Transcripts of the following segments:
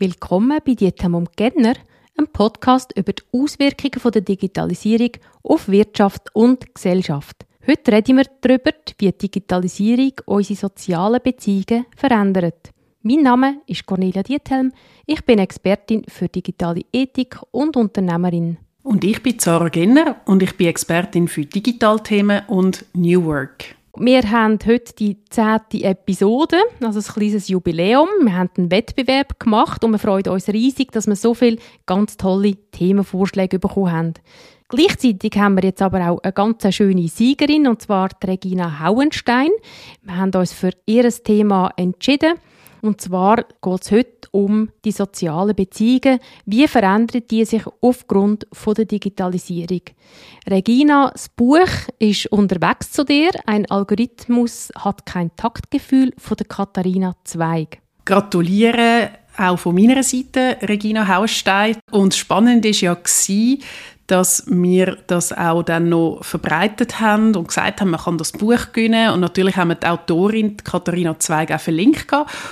Willkommen bei Dietemum Genner, einem Podcast über die Auswirkungen der Digitalisierung auf Wirtschaft und Gesellschaft. Heute reden wir darüber, wie die Digitalisierung unsere sozialen Beziehungen verändert. Mein Name ist Cornelia Diethelm. Ich bin Expertin für digitale Ethik und Unternehmerin. Und ich bin Sarah Genner und ich bin Expertin für Digitalthemen und New Work. Wir haben heute die zehnte Episode, also ein kleines Jubiläum. Wir haben einen Wettbewerb gemacht und wir freuen uns riesig, dass wir so viele ganz tolle Themenvorschläge bekommen haben. Gleichzeitig haben wir jetzt aber auch eine ganz schöne Siegerin, und zwar Regina Hauenstein. Wir haben uns für ihr Thema entschieden. Und zwar geht es heute um die sozialen Beziehungen. Wie verändern die sich aufgrund von der Digitalisierung? Regina, das Buch ist unterwegs zu dir. Ein Algorithmus hat kein Taktgefühl von der Katharina Zweig. Gratuliere auch von meiner Seite, Regina Haustein. Und spannend ist ja dass wir das auch dann noch verbreitet haben und gesagt haben, man kann das Buch gewinnen. Und natürlich haben wir die Autorin, Katharina Zweig, auch verlinkt.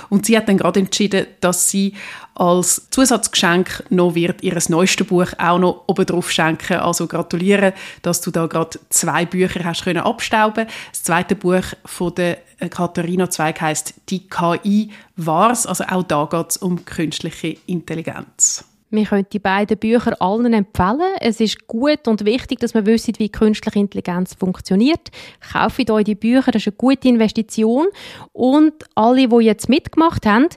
Und sie hat dann gerade entschieden, dass sie als Zusatzgeschenk noch wird ihr neuestes Buch auch noch oben drauf schenken. Also gratuliere, dass du da gerade zwei Bücher hast können abstauben. Das zweite Buch von der Katharina Zweig heißt Die KI war's. Also auch da geht es um künstliche Intelligenz. Wir können die beiden Bücher allen empfehlen. Es ist gut und wichtig, dass man wissen, wie künstliche Intelligenz funktioniert. Kauft euch die Bücher, das ist eine gute Investition. Und alle, die jetzt mitgemacht haben,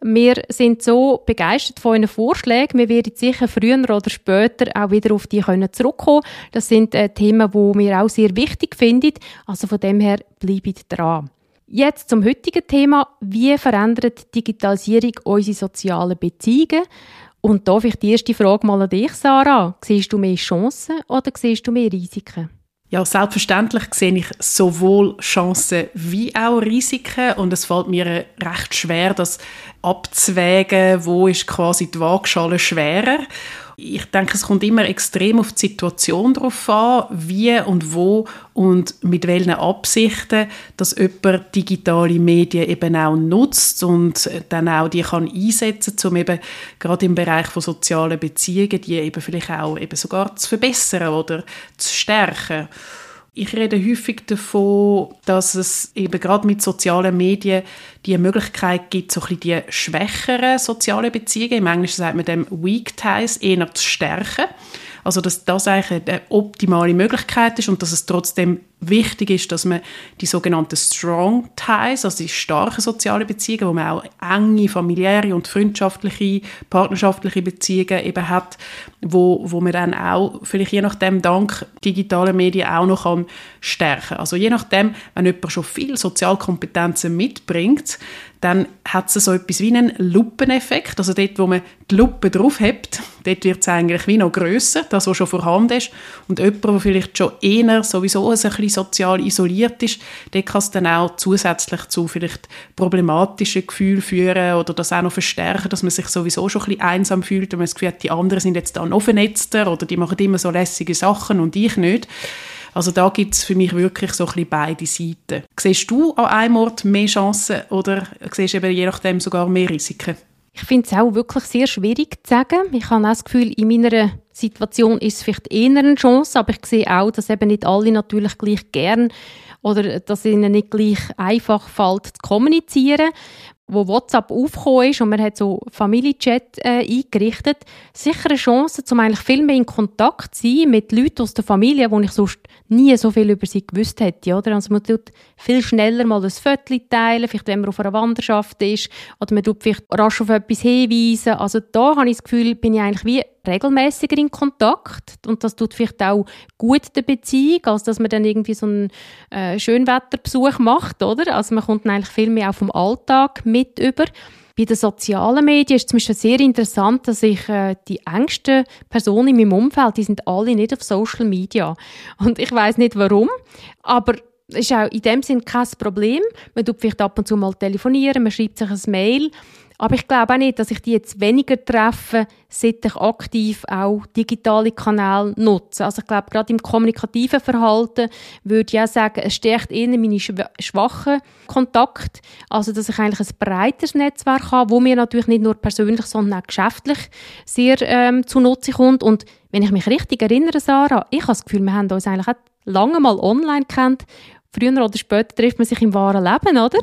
wir sind so begeistert von euren Vorschlägen. Wir werden sicher früher oder später auch wieder auf die können zurückkommen. Das sind äh, Themen, die wir auch sehr wichtig finden. Also von dem her bleibt dran. Jetzt zum heutigen Thema. Wie verändert Digitalisierung unsere sozialen Beziehungen? Und da vielleicht die erste Frage mal an dich, Sarah. Siehst du mehr Chancen oder siehst du mehr Risiken? Ja, selbstverständlich sehe ich sowohl Chancen wie auch Risiken und es fällt mir recht schwer, das abzuwägen, wo ist quasi die Waagschale schwerer ich denke, es kommt immer extrem auf die Situation drauf an, wie und wo und mit welchen Absichten, dass jemand digitale Medien eben auch nutzt und dann auch die kann einsetzen, um eben gerade im Bereich von sozialen Beziehungen die eben vielleicht auch eben sogar zu verbessern oder zu stärken. Ich rede häufig davon, dass es eben gerade mit sozialen Medien die Möglichkeit gibt, so ein bisschen die schwächeren sozialen Beziehungen, im Englischen sagt man dem Weak Ties, eher zu stärken. Also dass das eigentlich eine optimale Möglichkeit ist und dass es trotzdem wichtig ist, dass man die sogenannten Strong Ties, also die starken sozialen Beziehungen, wo man auch enge familiäre und freundschaftliche, partnerschaftliche Beziehungen eben hat, wo, wo man dann auch vielleicht je nachdem dank digitaler Medien auch noch kann stärken. Also je nachdem, wenn jemand schon viel Sozialkompetenzen mitbringt, dann hat es so etwas wie einen Lupeneffekt. Also dort, wo man die Lupe drauf hat, dort wird es eigentlich wie noch grösser, das, was schon vorhanden ist. Und jemand, der vielleicht schon eher sowieso ein bisschen sozial isoliert ist, der kann es dann auch zusätzlich zu vielleicht problematischen Gefühlen führen oder das auch noch verstärken, dass man sich sowieso schon ein bisschen einsam fühlt und man das Gefühl hat, die anderen sind jetzt da noch vernetzter oder die machen immer so lässige Sachen und ich nicht. Also da gibt es für mich wirklich so ein bisschen beide Seiten. Siehst du an einem Ort mehr Chancen oder siehst du eben je nachdem sogar mehr Risiken? Ich finde es auch wirklich sehr schwierig zu sagen. Ich habe auch das Gefühl, in meiner Situation ist es vielleicht eher eine Chance, aber ich sehe auch, dass eben nicht alle natürlich gleich gern oder dass ihnen nicht gleich einfach fällt zu kommunizieren wo WhatsApp aufgekommen ist und man hat so Familienchat äh, eingerichtet, sicher eine Chance, um eigentlich viel mehr in Kontakt zu sein mit Leuten aus der Familie, wo ich sonst nie so viel über sie gewusst hätte. Oder? Also man tut viel schneller mal ein Foto teilen, vielleicht wenn man auf einer Wanderschaft ist, oder man tut vielleicht rasch auf etwas hinweisen. Also da habe ich das Gefühl, bin ich eigentlich wie regelmäßiger in Kontakt und das tut vielleicht auch gut der Beziehung, als dass man dann irgendwie so einen äh, Schönwetterbesuch macht, oder? Also man kommt dann eigentlich viel mehr auch vom Alltag mit über. Bei den sozialen Medien ist es zum Beispiel sehr interessant, dass ich äh, die engsten Personen in meinem Umfeld, die sind alle nicht auf Social Media und ich weiß nicht warum, aber ist auch in dem Sinn kein Problem. Man tut vielleicht ab und zu mal telefonieren, man schreibt sich ein Mail. Aber ich glaube auch nicht, dass ich die jetzt weniger treffe, seit ich aktiv auch digitale Kanäle nutze. Also ich glaube, gerade im kommunikativen Verhalten würde ich auch sagen, es stärkt eher meine schwachen Kontakte. Also, dass ich eigentlich ein breites Netzwerk habe, wo mir natürlich nicht nur persönlich, sondern auch geschäftlich sehr ähm, zunutze kommt. Und wenn ich mich richtig erinnere, Sarah, ich habe das Gefühl, wir haben uns eigentlich auch lange mal online kennt. Früher oder später trifft man sich im wahren Leben, oder?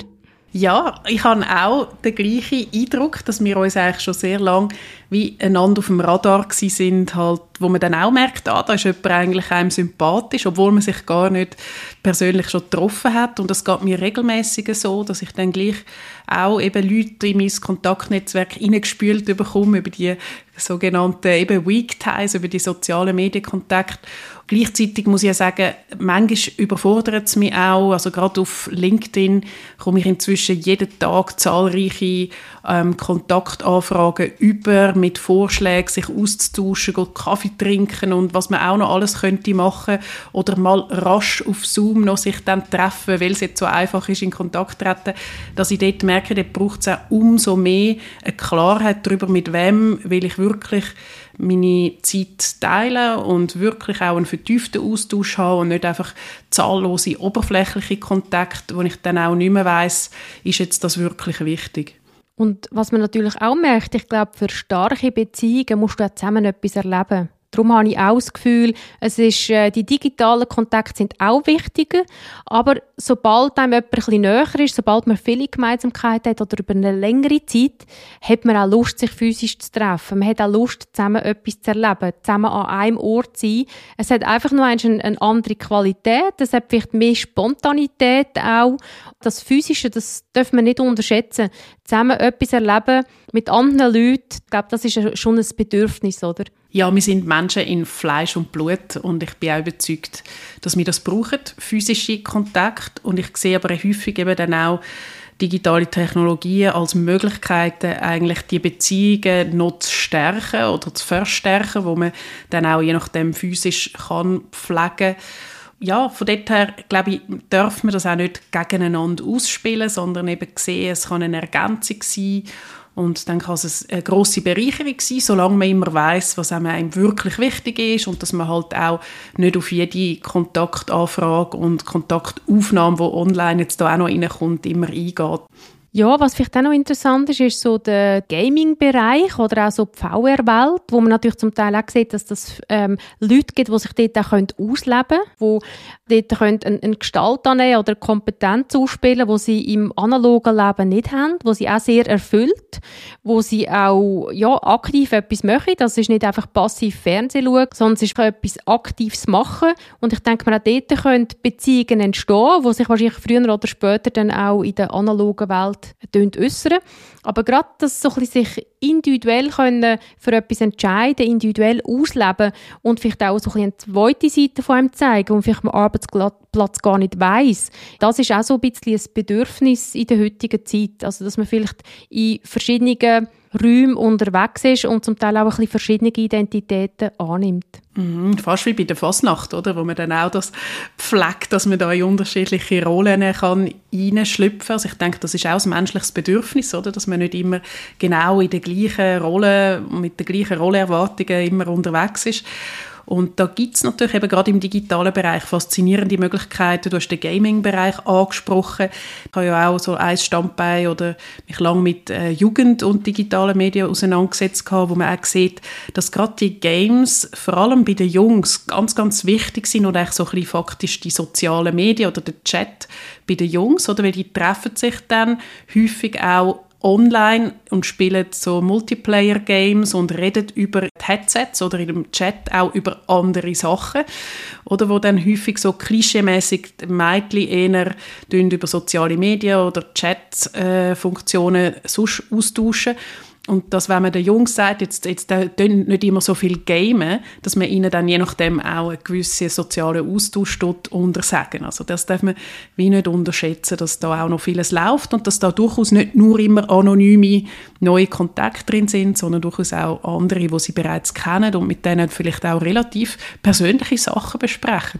Ja, ich habe auch den gleichen Eindruck, dass wir uns eigentlich schon sehr lange wie einander auf dem Radar sind, halt, wo man dann auch merkt, ah, da ist jemand eigentlich einem sympathisch, obwohl man sich gar nicht persönlich schon getroffen hat. Und das geht mir regelmäßig so, dass ich dann gleich auch eben Leute in mein Kontaktnetzwerk hineingespült bekomme über die sogenannten eben Weak Ties, über die sozialen Medienkontakte. Gleichzeitig muss ich ja sagen, manchmal überfordert es mich auch. Also gerade auf LinkedIn komme ich inzwischen jeden Tag zahlreiche ähm, Kontaktanfragen über mit Vorschlägen, sich auszutauschen, Kaffee trinken und was man auch noch alles könnte machen oder mal rasch auf Zoom noch sich dann treffen, weil es jetzt so einfach ist, in Kontakt treten, dass ich dort merke, dort braucht es auch umso mehr eine Klarheit darüber, mit wem will ich wirklich meine Zeit teilen und wirklich auch einen vertieften Austausch haben und nicht einfach zahllose oberflächliche Kontakte, wo ich dann auch nicht mehr weiss, ist jetzt das wirklich wichtig. Und was man natürlich auch merkt, ich glaube, für starke Beziehungen musst du ja zusammen etwas erleben. Darum habe ich auch das Gefühl, es ist, äh, die digitalen Kontakte sind auch wichtiger, aber sobald einem jemand ein bisschen näher ist, sobald man viele Gemeinsamkeiten hat oder über eine längere Zeit, hat man auch Lust, sich physisch zu treffen. Man hat auch Lust, zusammen etwas zu erleben, zusammen an einem Ort zu sein. Es hat einfach nur eine, eine andere Qualität, es hat vielleicht mehr Spontanität auch. Das Physische, das darf man nicht unterschätzen. Zusammen etwas erleben mit anderen Leuten, ich glaube, das ist schon ein Bedürfnis, oder? Ja, wir sind Menschen in Fleisch und Blut und ich bin auch überzeugt, dass wir das brauchen, physische Kontakt. Und ich sehe aber häufig eben dann auch digitale Technologien als Möglichkeiten, eigentlich die Beziehungen noch zu stärken oder zu verstärken, wo man dann auch je nachdem physisch kann pflegen ja, von dort her, glaube ich, darf man das auch nicht gegeneinander ausspielen, sondern eben sehen, es kann eine Ergänzung sein und dann kann es eine grosse Bereicherung sein, solange man immer weiß, was einem wirklich wichtig ist und dass man halt auch nicht auf jede Kontaktanfrage und Kontaktaufnahme, die online jetzt da auch noch reinkommt, immer eingeht. Ja, was vielleicht auch noch interessant ist, ist so der Gaming-Bereich oder auch so die VR-Welt, wo man natürlich zum Teil auch sieht, dass das ähm, Leute gibt, die sich dort auch ausleben können, die dort können eine, eine Gestalt annehmen oder Kompetenz ausspielen, die sie im analogen Leben nicht haben, wo sie auch sehr erfüllt, wo sie auch ja, aktiv etwas machen. Das ist nicht einfach passiv Fernsehen schauen, sondern es ist etwas Aktives machen. Und ich denke mir, auch dort können Beziehungen entstehen, die sich wahrscheinlich früher oder später dann auch in der analogen Welt äußern. Aber gerade das so sich individuell können für etwas entscheiden, individuell ausleben und vielleicht auch so ein eine zweite Seite von einem zeigen und vielleicht am Arbeitsplatz gar nicht weiß. Das ist auch so ein bisschen ein Bedürfnis in der heutigen Zeit. Also, dass man vielleicht in verschiedenen Räumen unterwegs ist und zum Teil auch ein bisschen verschiedene Identitäten annimmt. Mhm, fast wie bei der Fasnacht, oder? Wo man dann auch das pflegt, dass man da in unterschiedliche Rollen kann reinschlüpfen. Also ich denke, das ist auch ein menschliches Bedürfnis, oder? Dass man nicht immer genau in der gleichen Rolle, mit den gleichen Rollenerwartungen immer unterwegs ist. Und da gibt es natürlich eben gerade im digitalen Bereich faszinierende Möglichkeiten. Du hast den Gaming-Bereich angesprochen. Ich habe ja auch so ein Standbein oder mich lange mit äh, Jugend und digitalen Medien auseinandergesetzt wo man auch sieht, dass gerade die Games vor allem bei den Jungs ganz, ganz wichtig sind und eigentlich so ein bisschen faktisch die sozialen Medien oder der Chat bei den Jungs, oder? Weil die treffen sich dann häufig auch online und spielen so Multiplayer-Games und reden über Headsets oder in dem Chat auch über andere Sachen. Oder wo dann häufig so klischeemäßig Mädchen eher über soziale Medien oder Chat-Funktionen äh, austauschen und dass, wenn man den Jungs sagt, jetzt, jetzt nicht immer so viel gamen, dass man ihnen dann je nachdem auch einen gewissen sozialen Austausch untersagen. Also das darf man wie nicht unterschätzen, dass da auch noch vieles läuft und dass da durchaus nicht nur immer anonyme neue Kontakte drin sind, sondern durchaus auch andere, die sie bereits kennen und mit denen vielleicht auch relativ persönliche Sachen besprechen.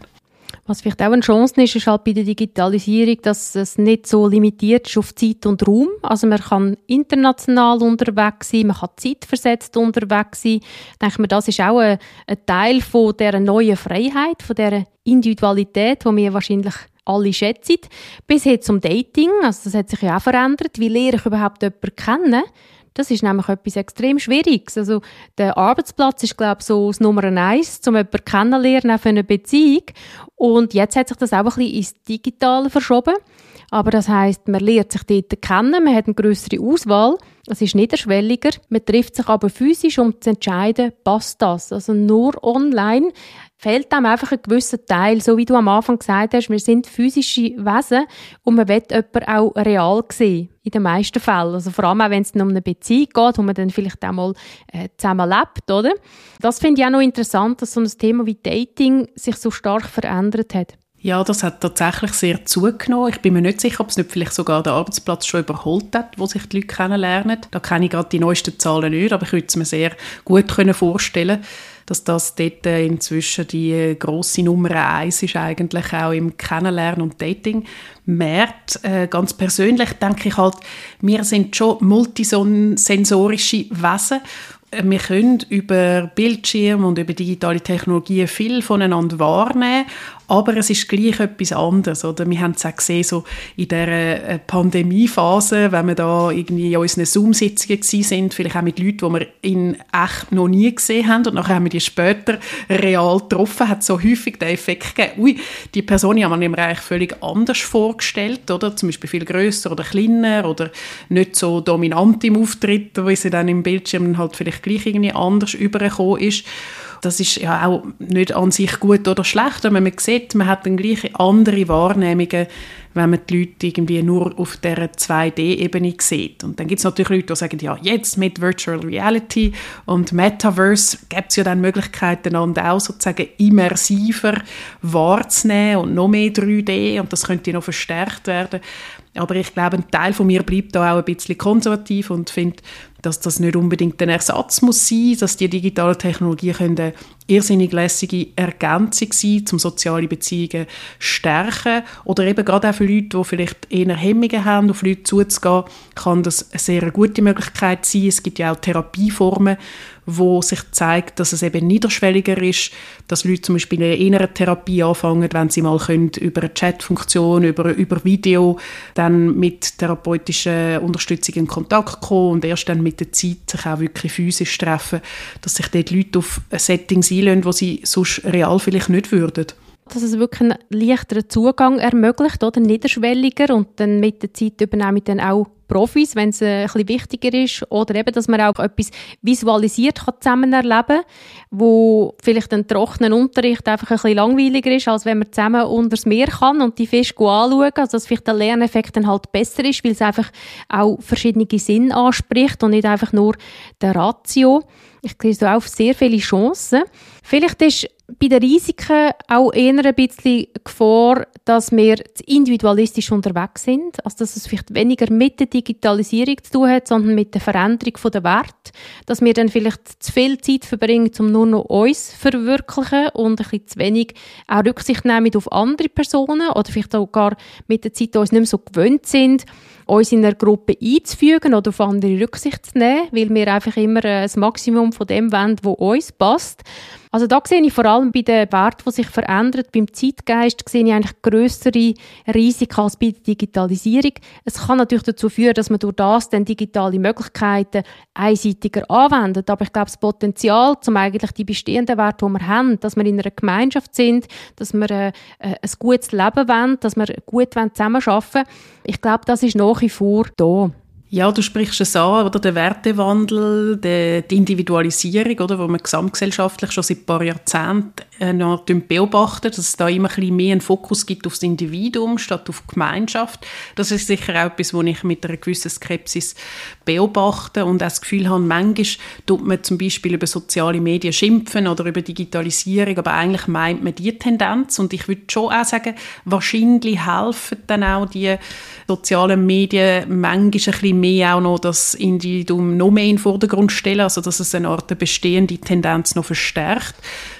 Was vielleicht auch eine Chance ist, ist halt bei der Digitalisierung, dass es nicht so limitiert ist auf Zeit und Raum. Also man kann international unterwegs sein, man kann zeitversetzt unterwegs sein. Ich denke mir, das ist auch ein, ein Teil von dieser neuen Freiheit, von dieser Individualität, die wir wahrscheinlich alle schätzen. Bis hin zum Dating, also das hat sich ja auch verändert. Wie lehre ich überhaupt jemanden kennen? Das ist nämlich etwas extrem Schwieriges. Also der Arbeitsplatz ist, glaube ich, so das Nummer eins, um jemanden kennenzulernen, für eine Beziehung. Und jetzt hat sich das auch ein bisschen ins Digitale verschoben. Aber das heißt, man lernt sich dort kennen, man hat eine größere Auswahl, es ist niederschwelliger, man trifft sich aber physisch, um zu entscheiden, passt das. Also nur online fehlt einem einfach ein gewisser Teil, so wie du am Anfang gesagt hast, wir sind physische Wesen und man will jemanden auch real sehen, in den meisten Fällen. Also vor allem auch, wenn es um eine Beziehung geht, wo man dann vielleicht auch mal äh, zusammen lebt, oder? Das finde ich auch noch interessant, dass so ein Thema wie Dating sich so stark verändert hat. Ja, das hat tatsächlich sehr zugenommen. Ich bin mir nicht sicher, ob es nicht vielleicht sogar den Arbeitsplatz schon überholt hat, wo sich die Leute kennenlernen. Da kenne ich gerade die neuesten Zahlen nicht, aber ich würde es mir sehr gut vorstellen dass das dort inzwischen die große Nummer eins ist eigentlich auch im Kennenlernen und Dating. Markt, äh, ganz persönlich denke ich halt, wir sind schon multisensorische Wesen wir können über Bildschirme und über digitale Technologien viel voneinander wahrnehmen, aber es ist gleich etwas anderes. Oder? Wir haben es auch gesehen, so in dieser äh, Pandemiephase, wenn wir da irgendwie in unseren Zoom-Sitzungen sind, vielleicht auch mit Leuten, die wir in echt noch nie gesehen haben und nachher haben wir die später real getroffen, hat so häufig den Effekt gegeben, ui, die Person haben wir mir eigentlich völlig anders vorgestellt, oder? Zum Beispiel viel größer oder kleiner oder nicht so dominant im Auftritt, wie sie dann im Bildschirm halt vielleicht gleich irgendwie anders übergekommen ist. Das ist ja auch nicht an sich gut oder schlecht, wenn man sieht, man hat dann gleich andere Wahrnehmungen, wenn man die Leute irgendwie nur auf dieser 2D-Ebene sieht. Und dann gibt es natürlich Leute, die sagen, ja, jetzt mit Virtual Reality und Metaverse gibt es ja dann Möglichkeiten, einander auch sozusagen immersiver wahrzunehmen und noch mehr 3D und das könnte noch verstärkt werden. Aber ich glaube, ein Teil von mir bleibt da auch ein bisschen konservativ und findet, dass das nicht unbedingt ein Ersatz muss sein, dass die digitalen Technologien eine irrsinnig lässige Ergänzung sein, um soziale Beziehungen stärken oder eben gerade auch für Leute, die vielleicht eher Hemmungen haben, auf Leute zuzugehen, kann das eine sehr gute Möglichkeit sein. Es gibt ja auch Therapieformen, wo sich zeigt, dass es eben niederschwelliger ist, dass Leute zum Beispiel eine innere Therapie anfangen, wenn sie mal können, über eine Chatfunktion, über, über Video dann mit therapeutischer Unterstützung in Kontakt kommen und erst dann mit der Zeit sich auch wirklich physisch treffen, dass sich dort Leute auf Settings einlösen, wo sie sonst real vielleicht nicht würden. Dass es wirklich einen leichteren Zugang ermöglicht, oder? Niederschwelliger und dann mit der Zeit übernehmen dann auch Profis, wenn es äh, ein bisschen wichtiger ist. Oder eben, dass man auch etwas visualisiert kann zusammen erleben, wo vielleicht ein trockener Unterricht einfach ein bisschen langweiliger ist, als wenn man zusammen unter das Meer kann und die Fische anschauen, also dass vielleicht der Lerneffekt dann halt besser ist, weil es einfach auch verschiedene Sinne anspricht und nicht einfach nur der Ratio. Ich sehe so auch sehr viele Chancen. Vielleicht ist bei den Risiken auch eher ein bisschen Gefahr, dass wir zu individualistisch unterwegs sind. Also, dass es vielleicht weniger mit der Digitalisierung zu tun hat, sondern mit der Veränderung der Werte. Dass wir dann vielleicht zu viel Zeit verbringen, um nur noch uns zu verwirklichen und ein bisschen zu wenig auch Rücksicht nehmen auf andere Personen oder vielleicht auch gar mit der Zeit uns nicht mehr so gewöhnt sind, uns in einer Gruppe einzufügen oder auf andere Rücksicht zu nehmen, weil wir einfach immer äh, das Maximum von dem wollen, was uns passt. Also da sehe ich vor allem bei den Werten, die sich verändern, beim Zeitgeist, sehe ich eigentlich größere Risiken als bei der Digitalisierung. Es kann natürlich dazu führen, dass man durch das dann digitale Möglichkeiten einseitiger anwendet. Aber ich glaube, das Potenzial, um eigentlich die bestehenden Werte, die wir haben, dass wir in einer Gemeinschaft sind, dass wir äh, äh ein gutes Leben wollen, dass wir gut zusammenarbeiten wollen, ich glaube, das ist nach wie vor da. Ja, du sprichst es an, oder? Der Wertewandel, die, die Individualisierung, oder? Wo man gesamtgesellschaftlich schon seit ein paar Jahrzehnten äh, noch beobachten, dass es da immer ein bisschen mehr einen Fokus gibt auf das Individuum statt auf die Gemeinschaft. Das ist sicher auch etwas, was ich mit einer gewissen Skepsis beobachte und auch das Gefühl habe, manchmal tut man zum Beispiel über soziale Medien schimpfen oder über Digitalisierung, aber eigentlich meint man die Tendenz und ich würde schon auch sagen, wahrscheinlich helfen dann auch die sozialen Medien manchmal ein bisschen mehr auch noch das Individuum noch mehr in den Vordergrund stellen, also dass es eine Art bestehende Tendenz noch verstärkt.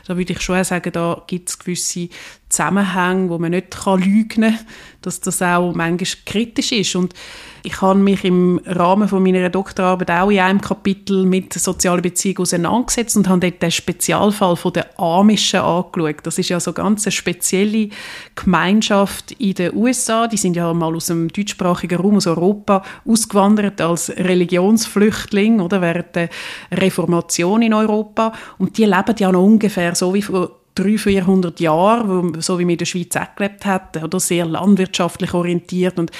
Da würde ich schon sagen, da gibt es gewisse Zusammenhänge, wo man nicht kann lügen kann, dass das auch manchmal kritisch ist. Und ich habe mich im Rahmen von meiner Doktorarbeit auch in einem Kapitel mit sozialen Beziehungen auseinandergesetzt und habe dort den Spezialfall von der Amischen angeschaut. Das ist ja so ganz eine spezielle Gemeinschaft in den USA. Die sind ja mal aus dem deutschsprachigen Raum, aus Europa, ausgewandert als Religionsflüchtling oder während der Reformation in Europa. Und die leben ja noch ungefähr so wie 300, 400 Jahren, so wie wir in der Schweiz auch gelebt haben, oder sehr landwirtschaftlich orientiert. Und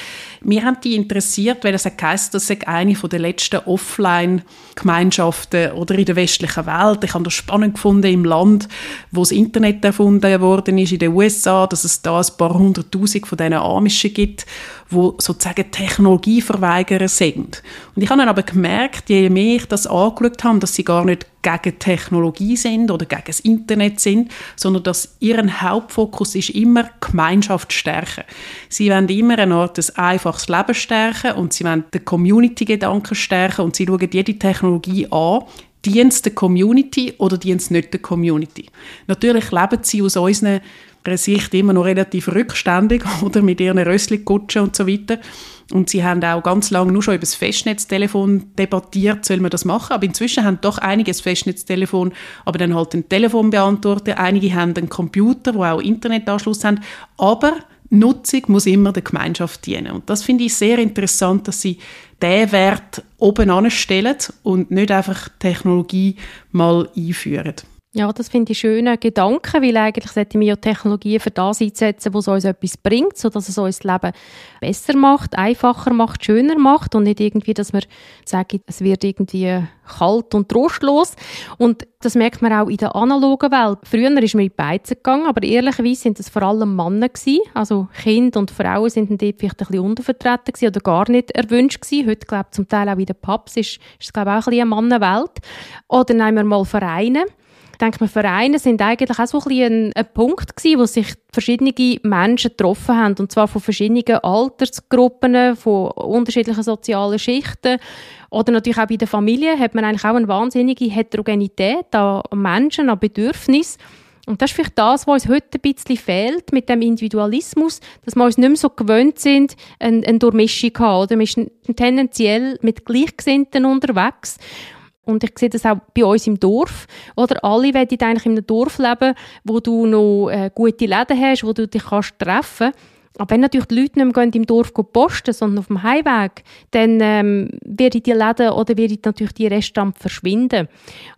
mir haben die interessiert, weil es heisst, das sei eine der letzten Offline-Gemeinschaften oder in der westlichen Welt. Ich habe das spannend gefunden im Land, wo das Internet erfunden worden ist, in den USA, dass es da ein paar hunderttausend von diesen Amischen gibt, wo sozusagen Technologieverweigerer sind. Und ich habe dann aber gemerkt, je mehr ich das angeschaut habe, dass sie gar nicht gegen Technologie sind oder gegen das Internet sind, sondern dass ihr Hauptfokus ist immer Gemeinschaft stärken. Sie wollen immer eine Art des einfaches Leben stärken und sie wollen den Community-Gedanken stärken und sie schauen jede Technologie an, dient der Community oder dient es nicht der Community. Natürlich leben sie aus unseren Sicht immer noch relativ rückständig oder mit ihren Rössli-Kutschen und so weiter. Und sie haben auch ganz lange nur schon über das Festnetztelefon debattiert, soll man das machen. Aber inzwischen haben doch einige das Festnetztelefon, aber dann halt ein Telefonbeantworter. Einige haben einen Computer, wo auch Internetanschluss haben. Aber Nutzung muss immer der Gemeinschaft dienen. Und das finde ich sehr interessant, dass sie diesen Wert oben anstellen und nicht einfach Technologie mal einführen. Ja, das finde ich schöne Gedanken, weil eigentlich sollten wir ja Technologien für das einsetzen, was uns etwas bringt, sodass es uns das Leben besser macht, einfacher macht, schöner macht und nicht irgendwie, dass wir sagen, es wird irgendwie kalt und trostlos. Und das merkt man auch in der analogen Welt. Früher ist man in die Beizen gegangen, aber ehrlicherweise sind das vor allem Männer gewesen. Also Kinder und Frauen sind dort vielleicht ein bisschen untervertreten gewesen oder gar nicht erwünscht gewesen. Heute, glaube ich, zum Teil auch in den Pubs ist, ist es, glaube ich, auch ein bisschen eine Mannenwelt. Oder nehmen wir mal Vereine denke mir, Vereine sind eigentlich auch so ein, ein, ein Punkt gewesen, wo sich verschiedene Menschen getroffen haben. Und zwar von verschiedenen Altersgruppen, von unterschiedlichen sozialen Schichten. Oder natürlich auch bei der Familie hat man eigentlich auch eine wahnsinnige Heterogenität an Menschen, an Bedürfnissen. Und das ist vielleicht das, was uns heute ein bisschen fehlt mit dem Individualismus, dass wir uns nicht mehr so gewöhnt sind, eine, eine Durchmischung zu haben. Oder? Man ist tendenziell mit Gleichgesinnten unterwegs. Und ich sehe das auch bei uns im Dorf. Oder alle wollen eigentlich in einem Dorf leben, wo du noch äh, gute Läden hast, wo du dich kannst treffen kannst. Aber wenn natürlich die Leute nicht mehr im Dorf posten, sondern auf dem Heimweg, dann ähm, werden die Läden oder werden natürlich die Restaurants verschwinden.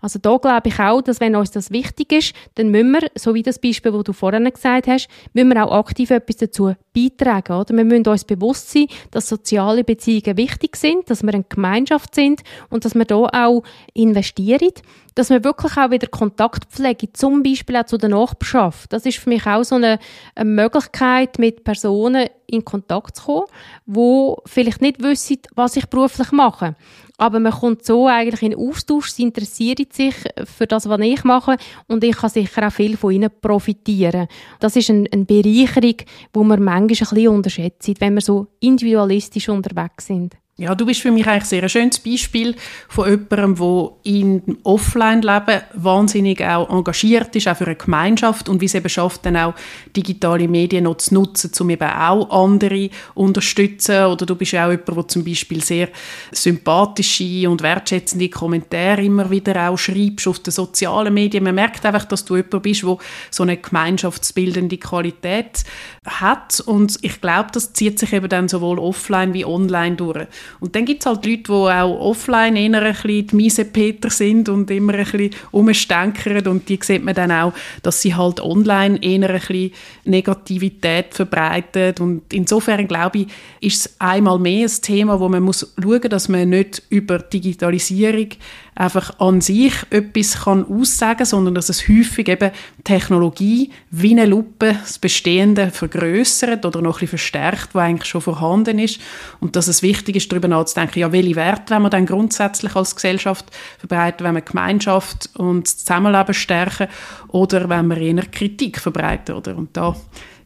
Also da glaube ich auch, dass wenn uns das wichtig ist, dann müssen wir, so wie das Beispiel, das du vorhin gesagt hast, müssen wir auch aktiv etwas dazu beitragen. Oder? Wir müssen uns bewusst sein, dass soziale Beziehungen wichtig sind, dass wir eine Gemeinschaft sind und dass wir da auch investieren dass man wirklich auch wieder Kontakt pflegt, zum Beispiel auch zu der Nachbarschaft. Das ist für mich auch so eine, eine Möglichkeit, mit Personen in Kontakt zu kommen, die vielleicht nicht wissen, was ich beruflich mache. Aber man kommt so eigentlich in Austausch, sie interessiert sich für das, was ich mache und ich kann sicher auch viel von ihnen profitieren. Das ist eine, eine Bereicherung, die man manchmal ein bisschen unterschätzt, wenn wir so individualistisch unterwegs sind. Ja, du bist für mich eigentlich sehr ein schönes Beispiel von jemandem, der im Offline-Leben wahnsinnig auch engagiert ist, auch für eine Gemeinschaft und wie es eben schafft, dann auch digitale Medien noch zu nutzen, um eben auch andere unterstützen. Oder du bist auch jemand, der zum Beispiel sehr sympathische und wertschätzende Kommentare immer wieder auch schreibst auf den sozialen Medien. Man merkt einfach, dass du jemand bist, der so eine gemeinschaftsbildende Qualität hat und ich glaube, das zieht sich eben dann sowohl offline wie online durch. Und dann gibt es halt Leute, die auch offline eher ein bisschen die Miesepeter sind und immer ein bisschen rumstenkern und die sieht man dann auch, dass sie halt online eher ein bisschen Negativität verbreiten und insofern glaube ich, ist es einmal mehr ein Thema, wo man muss schauen, dass man nicht über Digitalisierung einfach an sich etwas kann aussagen, sondern dass es häufig eben Technologie wie eine Lupe das Bestehende vergrößert oder noch bisschen verstärkt, was eigentlich schon vorhanden ist und dass es wichtig ist, darüber nachzudenken, ja, welche Werte wenn wir dann grundsätzlich als Gesellschaft verbreiten, wenn wir Gemeinschaft und Zusammenleben stärken oder wenn wir eher Kritik verbreiten, oder? Und da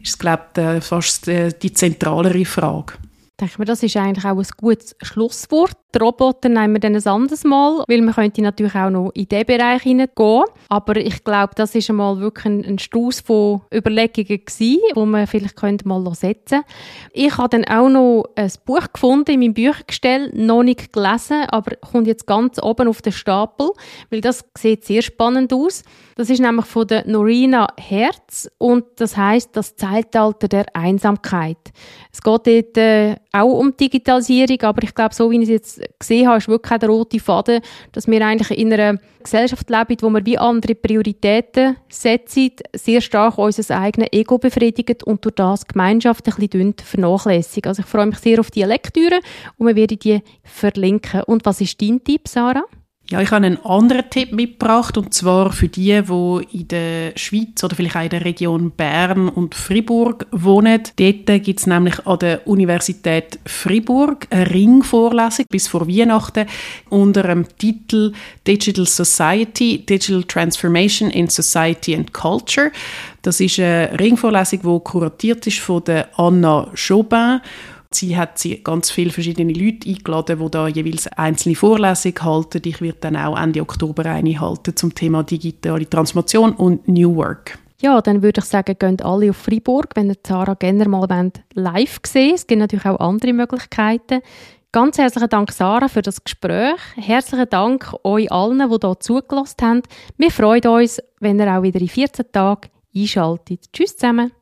ist, glaube ich, fast die zentralere Frage denke mir, das ist eigentlich auch ein gutes Schlusswort. Die Roboter nehmen wir dann ein anderes Mal, weil man könnte natürlich auch noch in diesen Bereich hineingehen. Aber ich glaube, das ist einmal wirklich ein, ein Strauß von Überlegungen gewesen, wo man vielleicht könnte mal setzen. Ich habe dann auch noch ein Buch gefunden in meinem Büchergestell, noch nicht gelesen, aber kommt jetzt ganz oben auf den Stapel, weil das sieht sehr spannend aus. Das ist nämlich von der Norina Herz und das heißt das Zeitalter der Einsamkeit. Es geht dort äh, auch um Digitalisierung, aber ich glaube, so wie ich es jetzt gesehen habe, ist wirklich auch der rote Faden, dass wir eigentlich in einer Gesellschaft leben, wo wir wie andere Prioritäten setzen, sehr stark unser eigenes Ego befriedigen und durch das Gemeinschaft ein bisschen vernachlässigen. Also ich freue mich sehr auf diese Lektüre und wir werden die verlinken. Und was ist dein Tipp, Sarah? Ja, ich habe einen anderen Tipp mitgebracht und zwar für die, die in der Schweiz oder vielleicht auch in der Region Bern und Fribourg wohnen. Dort gibt es nämlich an der Universität Fribourg eine Ringvorlesung bis vor Weihnachten unter dem Titel Digital Society, Digital Transformation in Society and Culture. Das ist eine Ringvorlesung, die kuratiert ist von der Anna Sie hat ganz viele verschiedene Leute eingeladen, die da jeweils einzelne Vorlesungen halten. Ich werde dann auch Ende Oktober eine halten zum Thema digitale Transformation und New Work. Ja, dann würde ich sagen, gehen alle auf Freiburg, wenn ihr Zara gerne mal live sehen Es gibt natürlich auch andere Möglichkeiten. Ganz herzlichen Dank, Sarah, für das Gespräch. Herzlichen Dank euch allen, die hier zugelassen haben. Wir freuen uns, wenn ihr auch wieder in 14 Tagen einschaltet. Tschüss zusammen.